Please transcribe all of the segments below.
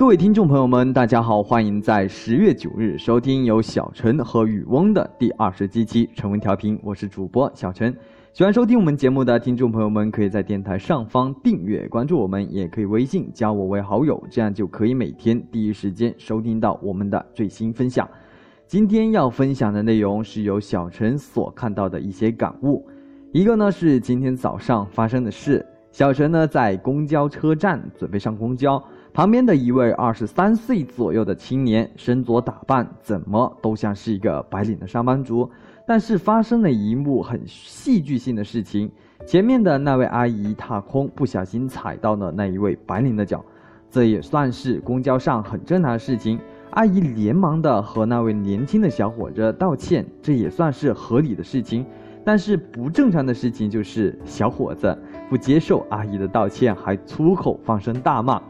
各位听众朋友们，大家好，欢迎在十月九日收听由小陈和雨翁的第二十七期晨文调频，我是主播小陈。喜欢收听我们节目的听众朋友们，可以在电台上方订阅关注我们，也可以微信加我为好友，这样就可以每天第一时间收听到我们的最新分享。今天要分享的内容是由小陈所看到的一些感悟，一个呢是今天早上发生的事，小陈呢在公交车站准备上公交。旁边的一位二十三岁左右的青年，身着打扮，怎么都像是一个白领的上班族。但是发生了一幕很戏剧性的事情：前面的那位阿姨踏空，不小心踩到了那一位白领的脚。这也算是公交上很正常的事情。阿姨连忙的和那位年轻的小伙子道歉，这也算是合理的事情。但是不正常的事情就是小伙子不接受阿姨的道歉，还粗口放声大骂。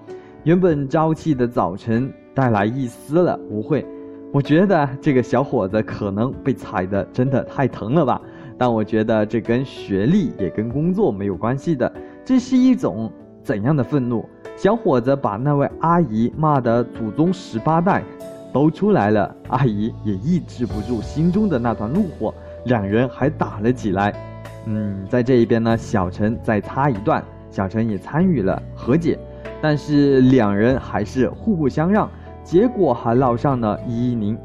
原本朝气的早晨带来一丝了误会，我觉得这个小伙子可能被踩的真的太疼了吧。但我觉得这跟学历也跟工作没有关系的，这是一种怎样的愤怒？小伙子把那位阿姨骂得祖宗十八代都出来了，阿姨也抑制不住心中的那团怒火，两人还打了起来。嗯，在这一边呢，小陈再插一段，小陈也参与了和解。但是两人还是互不相让，结果还闹上了一一零。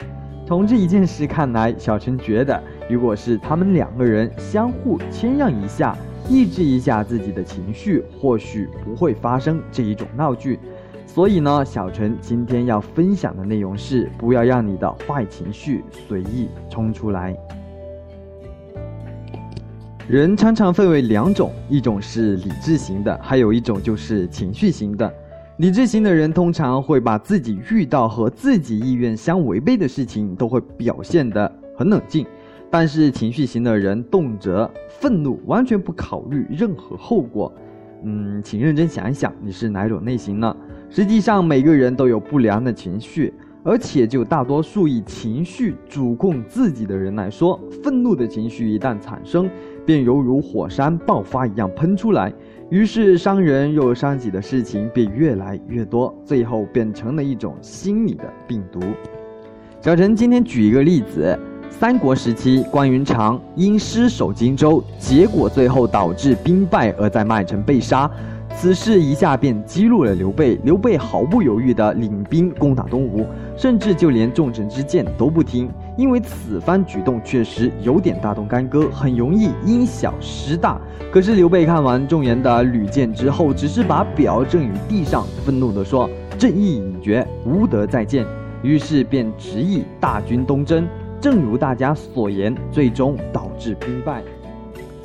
从这一件事看来，小陈觉得，如果是他们两个人相互谦让一下，抑制一下自己的情绪，或许不会发生这一种闹剧。所以呢，小陈今天要分享的内容是：不要让你的坏情绪随意冲出来。人常常分为两种，一种是理智型的，还有一种就是情绪型的。理智型的人通常会把自己遇到和自己意愿相违背的事情都会表现得很冷静，但是情绪型的人动辄愤怒，完全不考虑任何后果。嗯，请认真想一想，你是哪种类型呢？实际上，每个人都有不良的情绪。而且，就大多数以情绪主控自己的人来说，愤怒的情绪一旦产生，便犹如火山爆发一样喷出来，于是伤人又伤己的事情便越来越多，最后变成了一种心理的病毒。小陈今天举一个例子：三国时期，关云长因失守荆州，结果最后导致兵败，而在麦城被杀。此事一下便激怒了刘备，刘备毫不犹豫地领兵攻打东吴，甚至就连众臣之见都不听，因为此番举动确实有点大动干戈，很容易因小失大。可是刘备看完众人的屡谏之后，只是把表正于地上，愤怒地说：“正义已决，无德再见。”于是便执意大军东征，正如大家所言，最终导致兵败。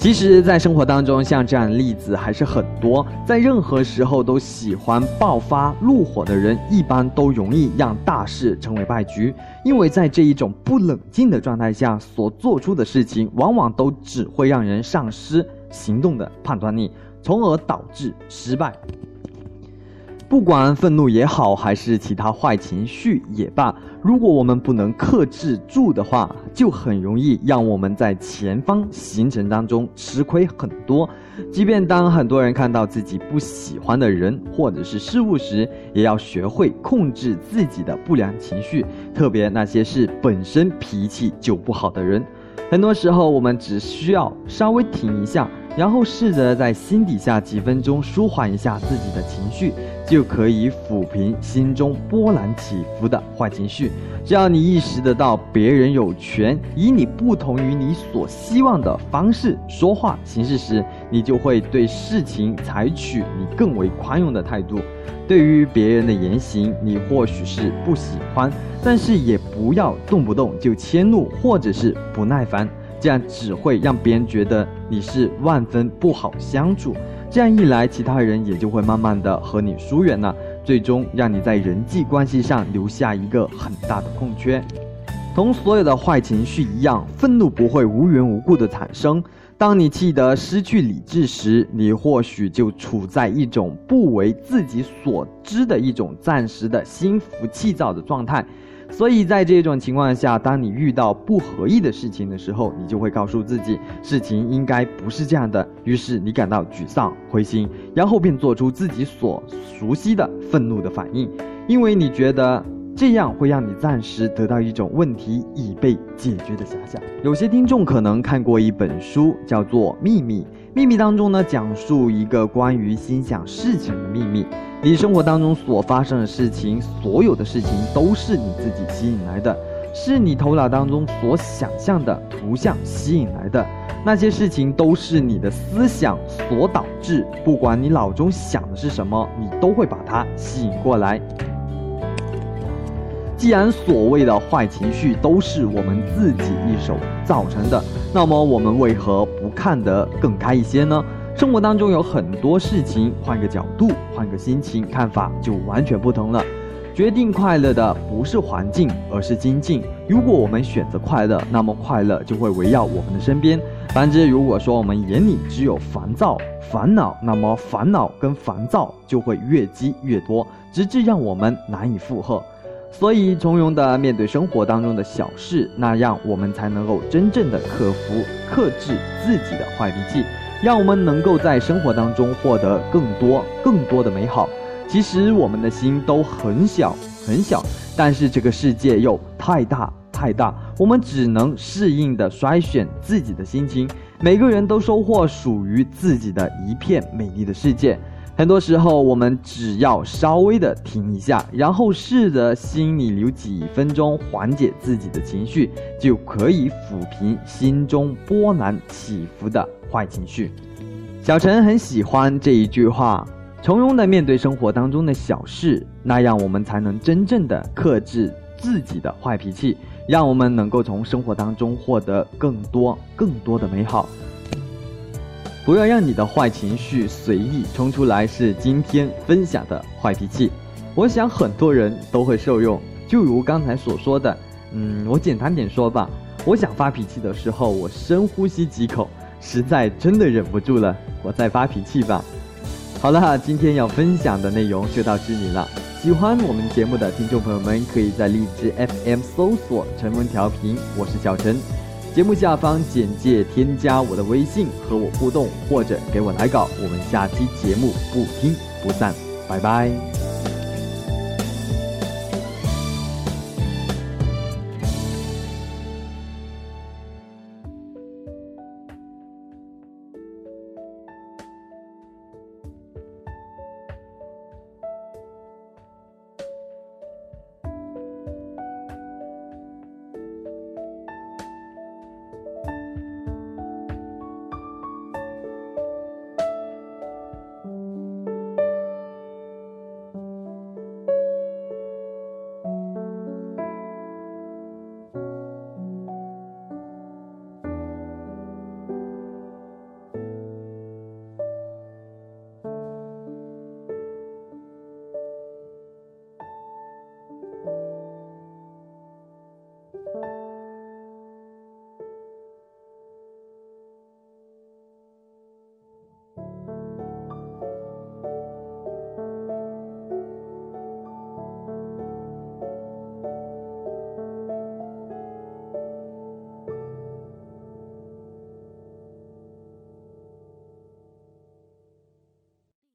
其实，在生活当中，像这样的例子还是很多。在任何时候都喜欢爆发怒火的人，一般都容易让大事成为败局。因为在这一种不冷静的状态下所做出的事情，往往都只会让人丧失行动的判断力，从而导致失败。不管愤怒也好，还是其他坏情绪也罢，如果我们不能克制住的话，就很容易让我们在前方行程当中吃亏很多。即便当很多人看到自己不喜欢的人或者是事物时，也要学会控制自己的不良情绪，特别那些是本身脾气就不好的人。很多时候，我们只需要稍微停一下。然后试着在心底下几分钟舒缓一下自己的情绪，就可以抚平心中波澜起伏的坏情绪。只要你意识得到别人有权以你不同于你所希望的方式说话行事时，你就会对事情采取你更为宽容的态度。对于别人的言行，你或许是不喜欢，但是也不要动不动就迁怒或者是不耐烦。这样只会让别人觉得你是万分不好相处，这样一来，其他人也就会慢慢的和你疏远了，最终让你在人际关系上留下一个很大的空缺。同所有的坏情绪一样，愤怒不会无缘无故的产生。当你气得失去理智时，你或许就处在一种不为自己所知的一种暂时的心浮气躁的状态。所以在这种情况下，当你遇到不合意的事情的时候，你就会告诉自己，事情应该不是这样的。于是你感到沮丧、灰心，然后便做出自己所熟悉的愤怒的反应。因为你觉得这样会让你暂时得到一种问题已被解决的遐想。有些听众可能看过一本书，叫做《秘密》。秘密当中呢，讲述一个关于心想事成的秘密。你生活当中所发生的事情，所有的事情都是你自己吸引来的，是你头脑当中所想象的图像吸引来的。那些事情都是你的思想所导致，不管你脑中想的是什么，你都会把它吸引过来。既然所谓的坏情绪都是我们自己一手造成的，那么我们为何不看得更开一些呢？生活当中有很多事情，换个角度，换个心情，看法就完全不同了。决定快乐的不是环境，而是心境。如果我们选择快乐，那么快乐就会围绕我们的身边。反之，如果说我们眼里只有烦躁、烦恼，那么烦恼跟烦躁就会越积越多，直至让我们难以负荷。所以，从容的面对生活当中的小事，那样我们才能够真正的克服、克制自己的坏脾气，让我们能够在生活当中获得更多、更多的美好。其实我们的心都很小很小，但是这个世界又太大太大，我们只能适应的筛选自己的心情。每个人都收获属于自己的一片美丽的世界。很多时候，我们只要稍微的停一下，然后试着心里留几分钟，缓解自己的情绪，就可以抚平心中波澜起伏的坏情绪。小陈很喜欢这一句话。从容的面对生活当中的小事，那样我们才能真正的克制自己的坏脾气，让我们能够从生活当中获得更多更多的美好。不要让你的坏情绪随意冲出来，是今天分享的坏脾气。我想很多人都会受用，就如刚才所说的，嗯，我简单点说吧，我想发脾气的时候，我深呼吸几口，实在真的忍不住了，我再发脾气吧。好了，今天要分享的内容就到这里了。喜欢我们节目的听众朋友们，可以在荔枝 FM 搜索“晨文调频”，我是小陈。节目下方简介添加我的微信和我互动，或者给我来稿。我们下期节目不听不散，拜拜。